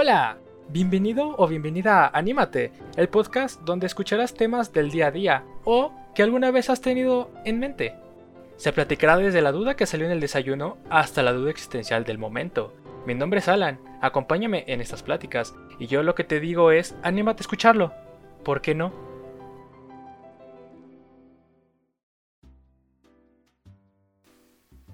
Hola, bienvenido o bienvenida a Anímate, el podcast donde escucharás temas del día a día o que alguna vez has tenido en mente. Se platicará desde la duda que salió en el desayuno hasta la duda existencial del momento. Mi nombre es Alan, acompáñame en estas pláticas y yo lo que te digo es, anímate a escucharlo. ¿Por qué no?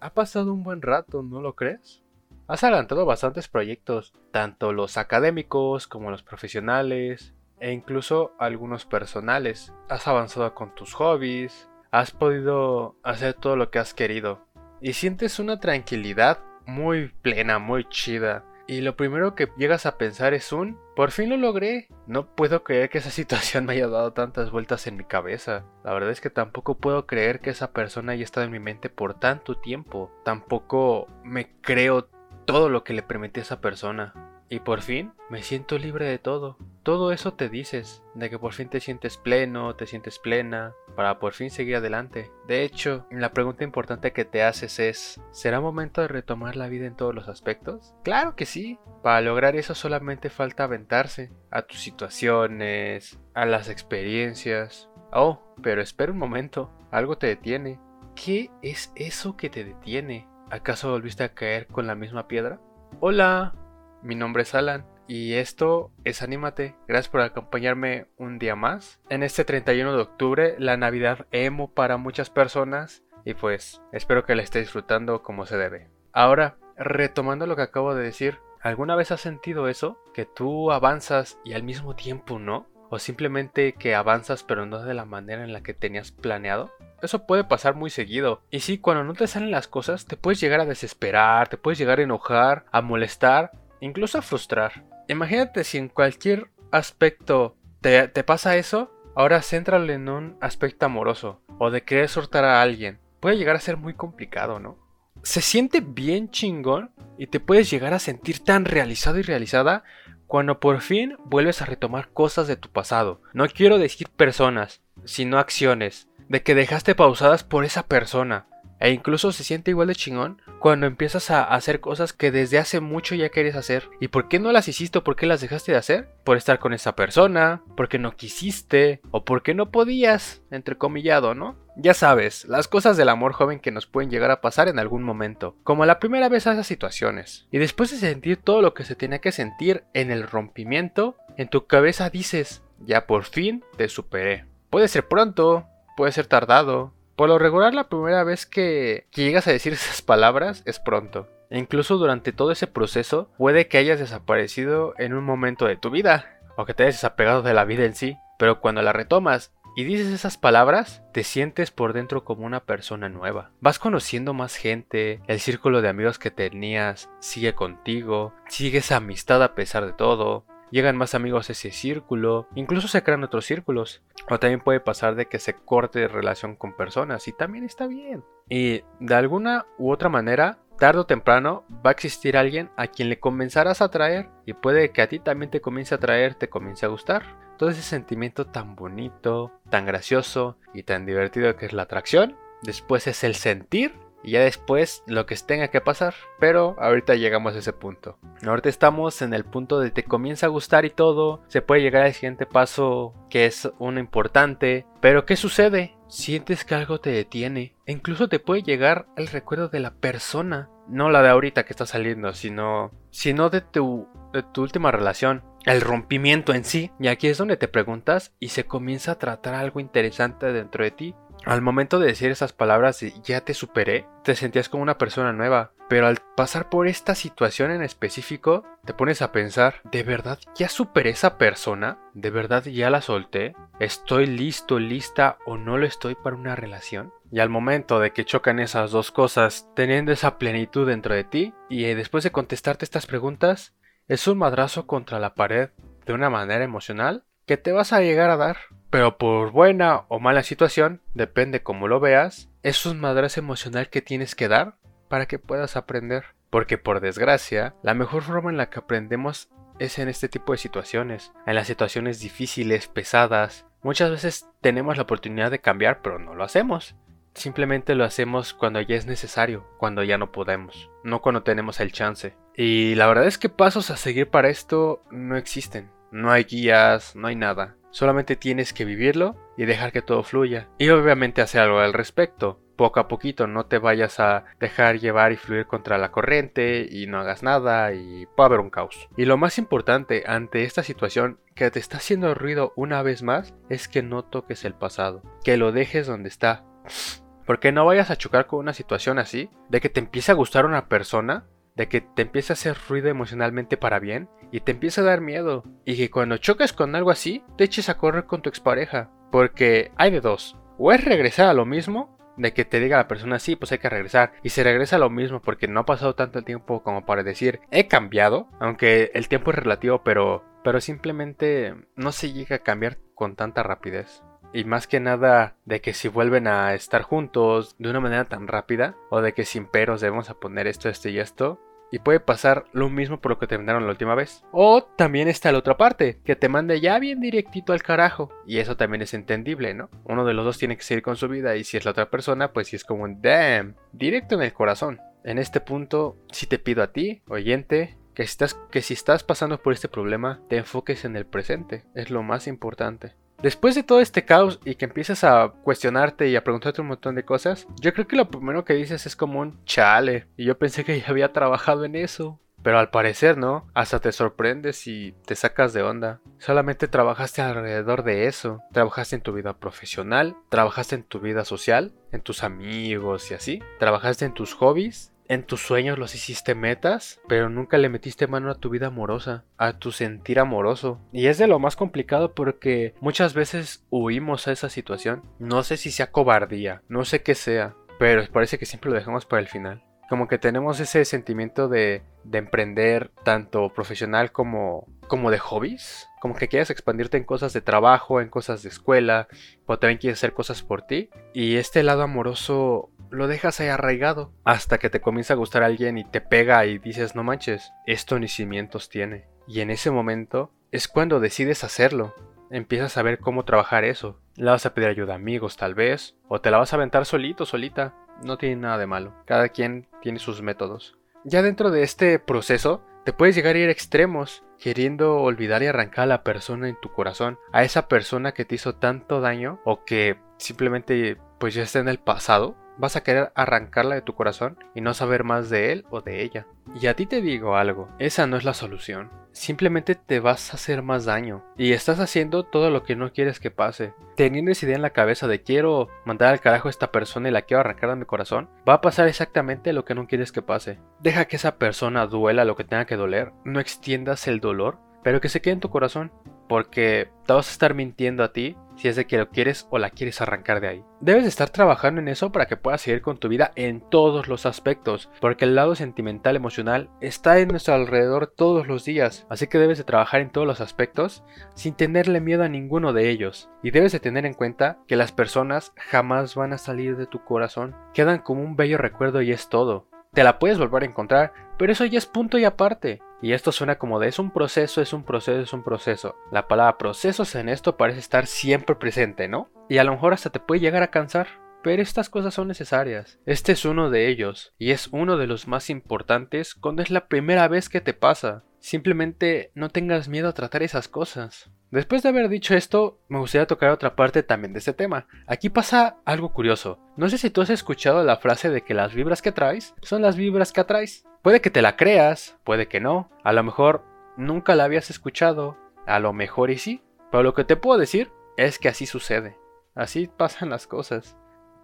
Ha pasado un buen rato, ¿no lo crees? Has adelantado bastantes proyectos, tanto los académicos como los profesionales, e incluso algunos personales. Has avanzado con tus hobbies, has podido hacer todo lo que has querido. Y sientes una tranquilidad muy plena, muy chida. Y lo primero que llegas a pensar es un, por fin lo logré. No puedo creer que esa situación me haya dado tantas vueltas en mi cabeza. La verdad es que tampoco puedo creer que esa persona haya estado en mi mente por tanto tiempo. Tampoco me creo todo lo que le permití a esa persona. Y por fin me siento libre de todo. Todo eso te dices, de que por fin te sientes pleno, te sientes plena, para por fin seguir adelante. De hecho, la pregunta importante que te haces es, ¿será momento de retomar la vida en todos los aspectos? Claro que sí. Para lograr eso solamente falta aventarse a tus situaciones, a las experiencias. Oh, pero espera un momento, algo te detiene. ¿Qué es eso que te detiene? ¿Acaso volviste a caer con la misma piedra? Hola, mi nombre es Alan y esto es Anímate. Gracias por acompañarme un día más. En este 31 de octubre, la Navidad emo para muchas personas y pues espero que la esté disfrutando como se debe. Ahora, retomando lo que acabo de decir, ¿alguna vez has sentido eso? Que tú avanzas y al mismo tiempo no? ¿O simplemente que avanzas pero no de la manera en la que tenías planeado? Eso puede pasar muy seguido. Y sí, cuando no te salen las cosas, te puedes llegar a desesperar, te puedes llegar a enojar, a molestar incluso a frustrar. Imagínate si en cualquier aspecto te, pasa eso, ahora céntralo en un aspecto amoroso o de querer soltar a alguien. Puede llegar a ser muy complicado, ¿no? Se siente bien chingón y te puedes llegar a sentir tan realizado y realizada cuando por fin vuelves a retomar cosas de tu pasado. No quiero decir personas, sino acciones, de que dejaste pausadas por esa persona e incluso se siente igual de chingón cuando empiezas a hacer cosas que desde hace mucho ya querías hacer. ¿Y por qué no las hiciste o por qué las dejaste de hacer? Por estar con esa persona, porque no quisiste o porque no podías, entrecomillado, ¿no? Ya sabes, las cosas del amor joven que nos pueden llegar a pasar en algún momento, como la primera vez a esas situaciones. Y después de sentir todo lo que se tenía que sentir en el rompimiento, en tu cabeza dices, ya por fin te superé. Puede ser pronto, puede ser tardado, por lo regular, la primera vez que, llegas a decir esas palabras es pronto. E incluso durante todo ese proceso puede que hayas desaparecido en un momento de tu vida, o que te hayas desapegado de la vida en sí, pero cuando la retomas y dices esas palabras, te sientes por dentro como una persona nueva. Vas conociendo más gente, el círculo de amigos que tenías sigue contigo, sigues amistad a pesar de todo, llegan más amigos a ese círculo, incluso se crean otros círculos. O también puede pasar de que se corte relación con personas y también está bien. Y de alguna u otra manera, tarde o temprano va a existir alguien a quien le comenzarás a atraer y puede que a ti también te comience a atraer, te comience a gustar. Todo ese sentimiento tan bonito, tan gracioso y tan divertido que es la atracción. Después es el sentir y ya después lo que tenga que pasar. Pero ahorita llegamos a ese punto. Ahorita estamos en el punto de te comienza a gustar y todo. Se puede llegar al siguiente paso que es uno importante. Pero ¿qué sucede? Sientes que algo te detiene. E incluso te puede llegar el recuerdo de la persona. No la de ahorita que está saliendo, sino, sino tu, de tu última relación el rompimiento en sí. Y aquí es donde te preguntas y se comienza a tratar algo interesante dentro de ti. Al momento de decir esas palabras ya te superé, te sentías como una persona nueva, pero al pasar por esta situación en específico, te pones a pensar, ¿de verdad ya superé esa persona? ¿De verdad ya la solté? ¿Estoy listo, lista o no lo estoy para una relación? Y al momento de que chocan esas dos cosas, teniendo esa plenitud dentro de ti, y después de contestarte estas preguntas, es un madrazo contra la pared de una manera emocional que te vas a llegar a dar. Pero por buena o mala situación, depende cómo lo veas, es un madrazo emocional que tienes que dar para que puedas aprender. Porque por desgracia, la mejor forma en la que aprendemos es en este tipo de situaciones, en las situaciones difíciles, pesadas. Muchas veces tenemos la oportunidad de cambiar, pero no lo hacemos. simplemente lo hacemos cuando ya es necesario, cuando ya no podemos, no cuando tenemos el chance. Y la verdad es que pasos a seguir para esto no existen. No hay guías, no hay nada. Solamente tienes que vivirlo y dejar que todo fluya. Y obviamente hacer algo al respecto. Poco a poquito, no te vayas a dejar llevar y fluir contra la corriente y no hagas nada y puede haber un caos. Y lo más importante ante esta situación que te está haciendo ruido una vez más es que no toques el pasado, que lo dejes donde está. Porque no vayas a chocar con una situación así, de que te empiece a gustar una persona de que te empieza a hacer ruido emocionalmente para bien y te empieza a dar miedo. Y que cuando chocas con algo así, te eches a correr con tu expareja. Porque hay de dos. O es regresar a lo mismo, de que te diga la persona, sí, pues hay que regresar. Y se regresa a lo mismo porque no ha pasado tanto tiempo como para decir, he cambiado. Aunque el tiempo es relativo, pero, pero simplemente no se llega a cambiar con tanta rapidez. Y más que nada de que si vuelven a estar juntos de una manera tan rápida, o de que sin peros debemos a poner esto, esto y esto, y puede pasar lo mismo por lo que terminaron la última vez. O también está la otra parte, que te mande ya bien directito al carajo. Y eso también es entendible, ¿no? Uno de los dos tiene que seguir con su vida y si es la otra persona, pues si es como un damn, directo en el corazón. En este punto, si te pido a ti, oyente, que estás, que si estás pasando por este problema, te enfoques en el presente. Es lo más importante. Después de todo este caos y que empiezas a cuestionarte y a preguntarte un montón de cosas, yo creo que lo primero que dices es como un chale. Y yo pensé que ya había trabajado en eso. Pero al parecer no, hasta te sorprendes y te sacas de onda. Solamente trabajaste alrededor de eso. Trabajaste en tu vida profesional, trabajaste en tu vida social, en tus amigos y así. Trabajaste en tus hobbies en tus sueños los hiciste metas, pero nunca le metiste mano a tu vida amorosa, a tu sentir amoroso. Y es de lo más complicado porque muchas veces huimos a esa situación. No sé si sea cobardía, no sé qué sea, pero parece que siempre lo dejamos para el final. Como que tenemos ese sentimiento de, de emprender tanto profesional como, como de hobbies. Como que quieres expandirte en cosas de trabajo, en cosas de escuela, o también quieres hacer cosas por ti. Y este lado amoroso lo dejas ahí arraigado hasta que te comienza a gustar alguien y te pega y dices no manches, esto ni cimientos tiene. Y en ese momento es cuando decides hacerlo. Empiezas a ver cómo trabajar eso. Le vas a pedir ayuda a amigos tal vez, o te la vas a aventar solito, solita. No tiene nada de malo. Cada quien tiene sus métodos. Ya dentro de este proceso, te puedes llegar a ir a extremos, queriendo olvidar y arrancar a la persona en tu corazón, a esa persona que te hizo tanto daño o que simplemente pues ya está en el pasado vas a querer arrancarla de tu corazón y no saber más de él o de ella. Y a ti te digo algo, esa no es la solución. Simplemente te vas a hacer más daño y estás haciendo todo lo que no quieres que pase. Teniendo esa idea en la cabeza de quiero mandar al carajo a esta persona y la quiero arrancar de mi corazón, va a pasar exactamente lo que no quieres que pase. Deja que esa persona duela lo que tenga que doler, no extiendas el dolor, pero que se quede en tu corazón porque te vas a estar mintiendo a ti si es de que lo quieres o la quieres arrancar de ahí. Debes estar trabajando en eso para que puedas seguir con tu vida en todos los aspectos, porque el lado sentimental emocional está en nuestro alrededor todos los días, así que debes de trabajar en todos los aspectos sin tenerle miedo a ninguno de ellos. Y debes de tener en cuenta que las personas jamás van a salir de tu corazón, quedan como un bello recuerdo y es todo. Te la puedes volver a encontrar, pero eso ya es punto y aparte. Y esto suena como de es un proceso, es un proceso, es un proceso. La palabra procesos en esto parece estar siempre presente, ¿no? Y a lo mejor hasta te puede llegar a cansar. Pero estas cosas son necesarias. Este es uno de ellos, y es uno de los más importantes cuando es la primera vez que te pasa. Simplemente no tengas miedo a tratar esas cosas. Después de haber dicho esto, me gustaría tocar otra parte también de este tema. Aquí pasa algo curioso. No sé si tú has escuchado la frase de que las vibras que traes son las vibras que atraes. Puede que te la creas, puede que no. A lo mejor nunca la habías escuchado, a lo mejor y sí. Pero lo que te puedo decir es que así sucede. Así pasan las cosas.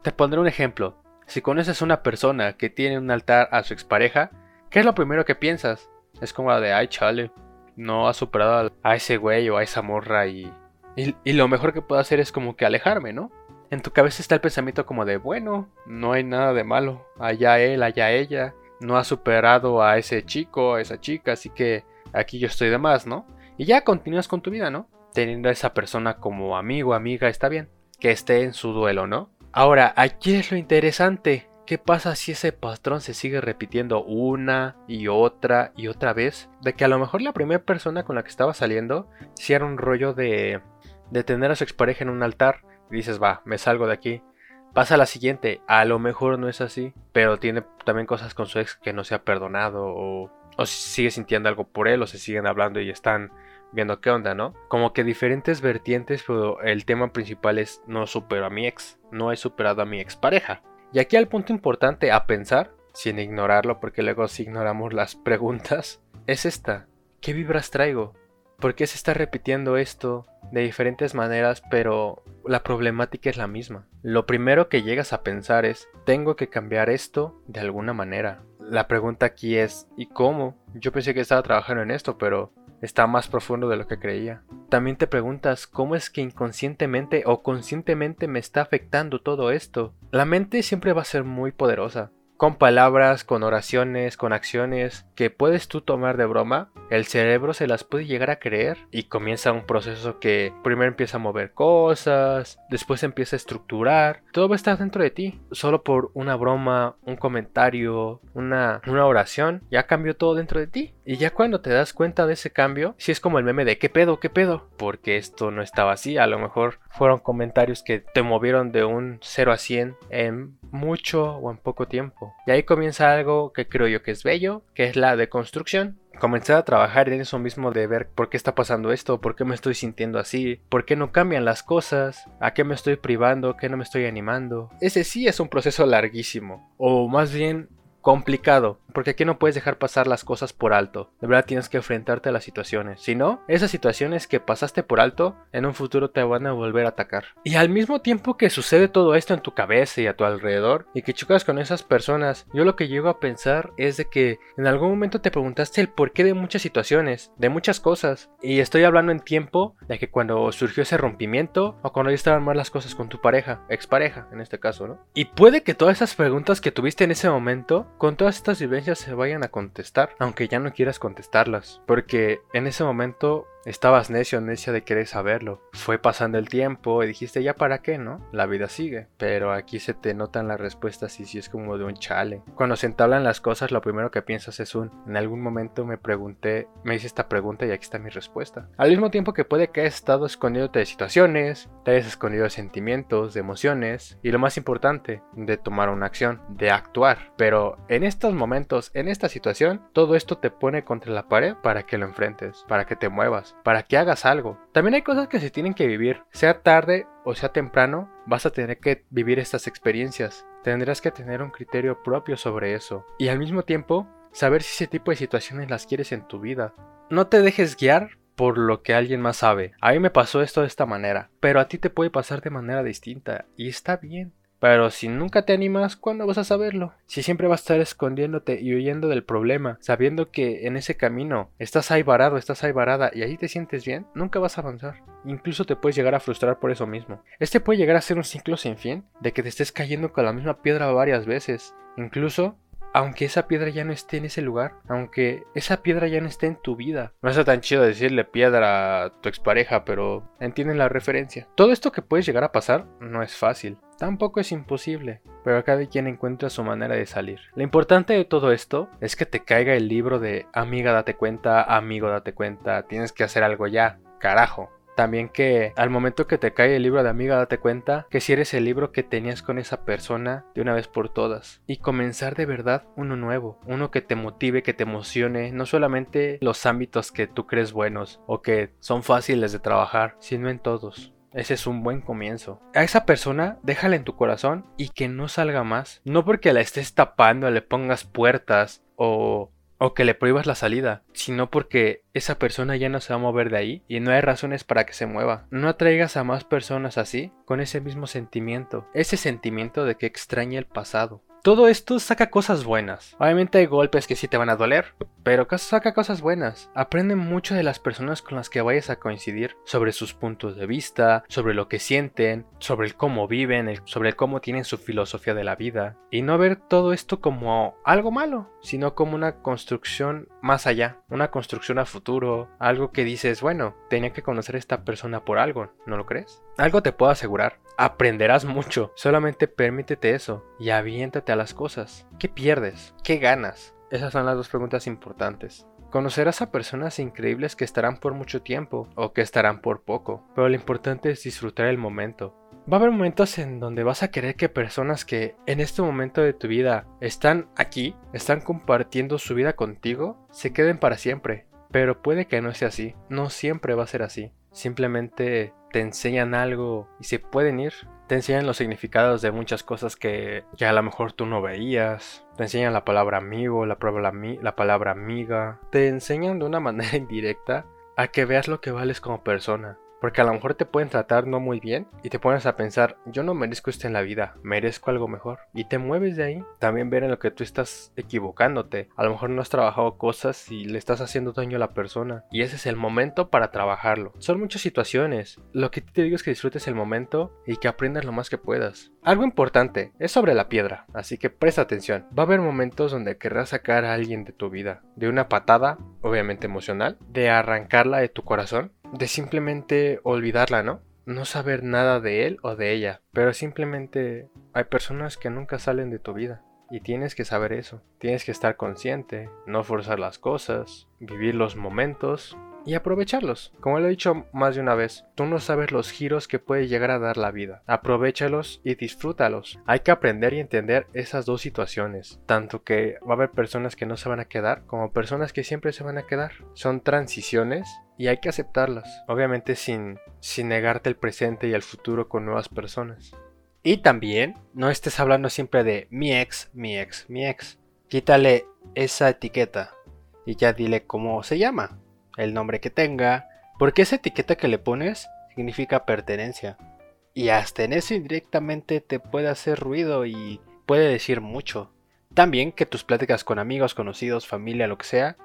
Te pondré un ejemplo. Si conoces a una persona que tiene un altar a su expareja, ¿qué es lo primero que piensas? Es como la de, ay chale, no ha superado a ese güey o a esa morra y, y, lo mejor que puedo hacer es como que alejarme, ¿no? En tu cabeza está el pensamiento como de, bueno, no hay nada de malo, allá él, allá ella, no ha superado a ese chico, a esa chica, así que aquí yo estoy de más, ¿no? Y ya continúas con tu vida, ¿no? Teniendo a esa persona como amigo, amiga, está bien. Que esté en su duelo, ¿no? Ahora, aquí es lo interesante. ¿Qué pasa si ese patrón se sigue repitiendo una y otra y otra vez? De que a lo mejor la primera persona con la que estaba saliendo si era un rollo de, de tener a su expareja en un altar y dices, va, me salgo de aquí. Pasa la siguiente, a lo mejor no es así, pero tiene también cosas con su ex que no se ha perdonado o, o sigue sintiendo algo por él o se siguen hablando y están viendo qué onda, ¿no? Como que diferentes vertientes, pero el tema principal es no supero a mi ex, no he superado a mi expareja. Y aquí el punto importante a pensar, sin ignorarlo porque luego si ignoramos las preguntas, es esta. ¿Qué vibras traigo? ¿Por qué se está repitiendo esto de diferentes maneras, pero la problemática es la misma? Lo primero que llegas a pensar es, tengo que cambiar esto de alguna manera. La pregunta aquí es, ¿y cómo? Yo pensé que estaba trabajando en esto, pero está más profundo de lo que creía. También te preguntas cómo es que inconscientemente o conscientemente me está afectando todo esto. La mente siempre va a ser muy poderosa con palabras, con oraciones, con acciones que puedes tú tomar de broma, el cerebro se las puede llegar a creer y comienza un proceso que primero empieza a mover cosas, después empieza a estructurar, todo va a estar dentro de ti, solo por una broma, un comentario, una, una oración, ya cambió todo dentro de ti. Y ya cuando te das cuenta de ese cambio, si es como el meme de ¿qué pedo? ¿qué pedo? Porque esto no estaba así, a lo mejor fueron comentarios que te movieron de un 0 a 100 en mucho o en poco tiempo. Y ahí comienza algo que creo yo que es bello, que es la deconstrucción. Comencé a trabajar en eso mismo de ver por qué está pasando esto, por qué me estoy sintiendo así, por qué no cambian las cosas, a qué me estoy privando, qué no me estoy animando. Ese sí es un proceso larguísimo, o más bien complicado, porque aquí no puedes dejar pasar las cosas por alto. De verdad tienes que enfrentarte a las situaciones. Si no, esas situaciones que pasaste por alto, en un futuro te van a volver a atacar. Y al mismo tiempo que sucede todo esto en tu cabeza y a tu alrededor, y que chocas con esas personas, yo lo que llego a pensar es de que en algún momento te preguntaste el porqué de muchas situaciones, de muchas cosas. Y estoy hablando en tiempo de que cuando surgió ese rompimiento, o cuando ya estaban mal las cosas con tu pareja, expareja en este caso, ¿no? Y puede que todas esas preguntas que tuviste en ese momento con todas estas vivencias se vayan a contestar, aunque ya no quieras contestarlas, porque en ese momento Estabas necio, necia de querer saberlo. Fue pasando el tiempo y dijiste, ya para qué, ¿no? La vida sigue. Pero aquí se te notan las respuestas y si es como de un chale. Cuando se entablan las cosas, lo primero que piensas es un, en algún momento me pregunté, me hice esta pregunta y aquí está mi respuesta. Al mismo tiempo que puede que hayas estado escondiéndote de situaciones, te hayas escondido de sentimientos, de emociones y lo más importante, de tomar una acción, de actuar. Pero en estos momentos, en esta situación, todo esto te pone contra la pared para que lo enfrentes, para que te muevas para que hagas algo. También hay cosas que se tienen que vivir, sea tarde o sea temprano, vas a tener que vivir estas experiencias. Tendrás que tener un criterio propio sobre eso. Y al mismo tiempo, saber si ese tipo de situaciones las quieres en tu vida. No te dejes guiar por lo que alguien más sabe. A mí me pasó esto de esta manera, pero a ti te puede pasar de manera distinta y está bien. Pero si nunca te animas, ¿cuándo vas a saberlo? Si siempre vas a estar escondiéndote y huyendo del problema, sabiendo que en ese camino estás ahí varado, estás ahí varada y ahí te sientes bien, nunca vas a avanzar. Incluso te puedes llegar a frustrar por eso mismo. Este puede llegar a ser un ciclo sin fin, de que te estés cayendo con la misma piedra varias veces. Incluso aunque esa piedra ya no esté en ese lugar, aunque esa piedra ya no esté en tu vida. No es tan chido decirle piedra a tu expareja, pero entienden la referencia. Todo esto que puede llegar a pasar no es fácil. Tampoco es imposible, pero cada quien encuentra su manera de salir. Lo importante de todo esto es que te caiga el libro de amiga date cuenta, amigo date cuenta, tienes que hacer algo ya, carajo. También que al momento que te cae el libro de amiga, date cuenta que si eres el libro que tenías con esa persona de una vez por todas. Y comenzar de verdad uno nuevo, uno que te motive, que te emocione, no solamente los ámbitos que tú crees buenos o que son fáciles de trabajar, sino en todos. Ese es un buen comienzo. A esa persona déjala en tu corazón y que no salga más. No porque la estés tapando, le pongas puertas o o que le prohíbas la salida, sino porque esa persona ya no se va a mover de ahí y no hay razones para que se mueva. No atraigas a más personas así con ese mismo sentimiento, ese sentimiento de que extraña el pasado. Todo esto saca cosas buenas. Obviamente hay golpes que sí te van a doler, pero saca cosas buenas. Aprende mucho de las personas con las que vayas a coincidir, sobre sus puntos de vista, sobre lo que sienten, sobre el cómo viven, sobre cómo tienen su filosofía de la vida. Y no ver todo esto como algo malo, sino como una construcción más allá, una construcción a futuro, algo que dices, bueno, tenía que conocer a esta persona por algo, ¿no lo crees? Algo te puedo asegurar, aprenderás mucho, solamente permítete eso y aviéntate a las cosas. ¿Qué pierdes? ¿Qué ganas? Esas son las dos preguntas importantes. Conocerás a personas increíbles que estarán por mucho tiempo o que estarán por poco, pero lo importante es disfrutar el momento. Va a haber momentos en donde vas a querer que personas que en este momento de tu vida están aquí, están compartiendo su vida contigo, se queden para siempre. Pero puede que no sea así, no siempre va a ser así. Simplemente te enseñan algo y se pueden ir. Te enseñan los significados de muchas cosas que, que a lo mejor tú no veías. Te enseñan la palabra amigo, la palabra, la palabra amiga. Te enseñan de una manera indirecta a que veas lo que vales como persona. Porque a lo mejor te pueden tratar no muy bien y te pones a pensar, yo no merezco esto en la vida, merezco algo mejor. Y te mueves de ahí. También ver en lo que tú estás equivocándote. A lo mejor no has trabajado cosas y le estás haciendo daño a la persona. Y ese es el momento para trabajarlo. Son muchas situaciones. Lo que te digo es que disfrutes el momento y que aprendas lo más que puedas. Algo importante es sobre la piedra, así que presta atención. Va a haber momentos donde querrás sacar a alguien de tu vida. De una patada, obviamente emocional, de arrancarla de tu corazón de simplemente olvidarla, ¿no? No saber nada de él o de ella, pero simplemente hay personas que nunca salen de tu vida. Y tienes que saber eso, tienes que estar consciente, no forzar las cosas, vivir los momentos y aprovecharlos. Como lo he dicho más de una vez, tú no sabes los giros que puede llegar a dar la vida. Aprovechalos y disfrútalos. Hay que aprender y entender esas dos situaciones, tanto que va a haber personas que no se van a quedar como personas que siempre se van a quedar. Son transiciones y hay que aceptarlas, obviamente sin, sin negarte el presente y el futuro con nuevas personas. Y también no estés hablando siempre de mi ex, mi ex, mi ex. Quítale esa etiqueta y ya dile cómo se llama el nombre que tenga, porque esa etiqueta que le pones significa pertenencia. Y hasta en eso indirectamente te puede hacer ruido y puede decir mucho. También que tus pláticas con amigos, conocidos, familia, lo que sea,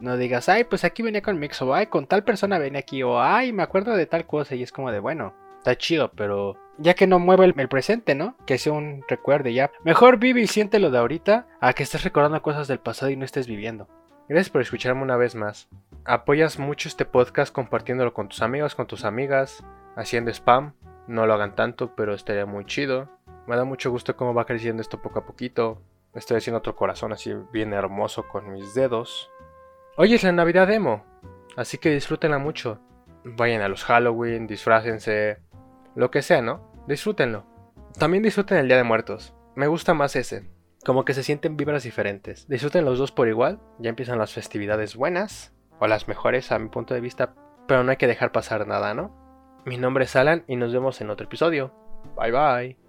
no digas, ay, pues aquí venía con mi ex, o ay, con tal persona venía aquí, o ay, me acuerdo de tal cosa, y es como de, bueno, está chido, pero ya que no mueve el, presente, ¿no? Que sea un recuerdo ya. Mejor vive y siente lo de ahorita a que estés recordando cosas del pasado y no estés viviendo. Gracias por escucharme una vez más. Apoyas mucho este podcast compartiéndolo con tus amigos, con tus amigas, haciendo spam. No lo hagan tanto, pero estaría muy chido. Me da mucho gusto cómo va creciendo esto poco a poquito. Estoy haciendo otro corazón así bien hermoso con mis dedos. Hoy es la Navidad demo, así que disfrútenla mucho. Vayan a los Halloween, disfrácense, lo que sea, ¿no? Disfrútenlo. También disfruten el Día de Muertos. Me gusta más ese. Como que se sienten vibras diferentes. Disfruten los dos por igual, ya empiezan las festividades buenas, o las mejores a mi punto de vista, pero no hay que dejar pasar nada, ¿no? Mi nombre es Alan y nos vemos en otro episodio. Bye bye.